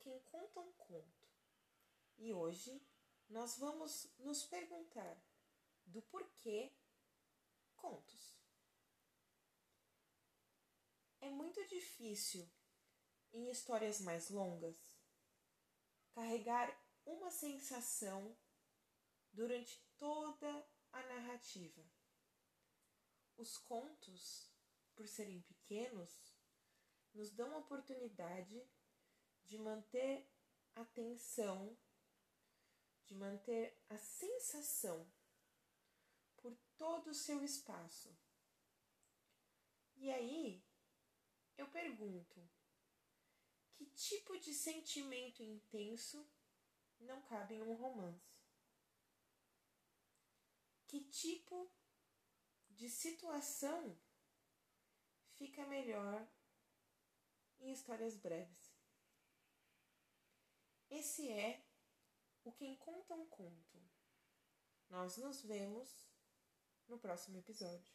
quem conta um conto. E hoje nós vamos nos perguntar do porquê contos. É muito difícil em histórias mais longas carregar uma sensação durante toda a narrativa. Os contos, por serem pequenos, nos dão a oportunidade de manter a atenção, de manter a sensação por todo o seu espaço. E aí, eu pergunto: que tipo de sentimento intenso não cabe em um romance? Que tipo de situação fica melhor em histórias breves? Esse é o Quem Conta um Conto. Nós nos vemos no próximo episódio.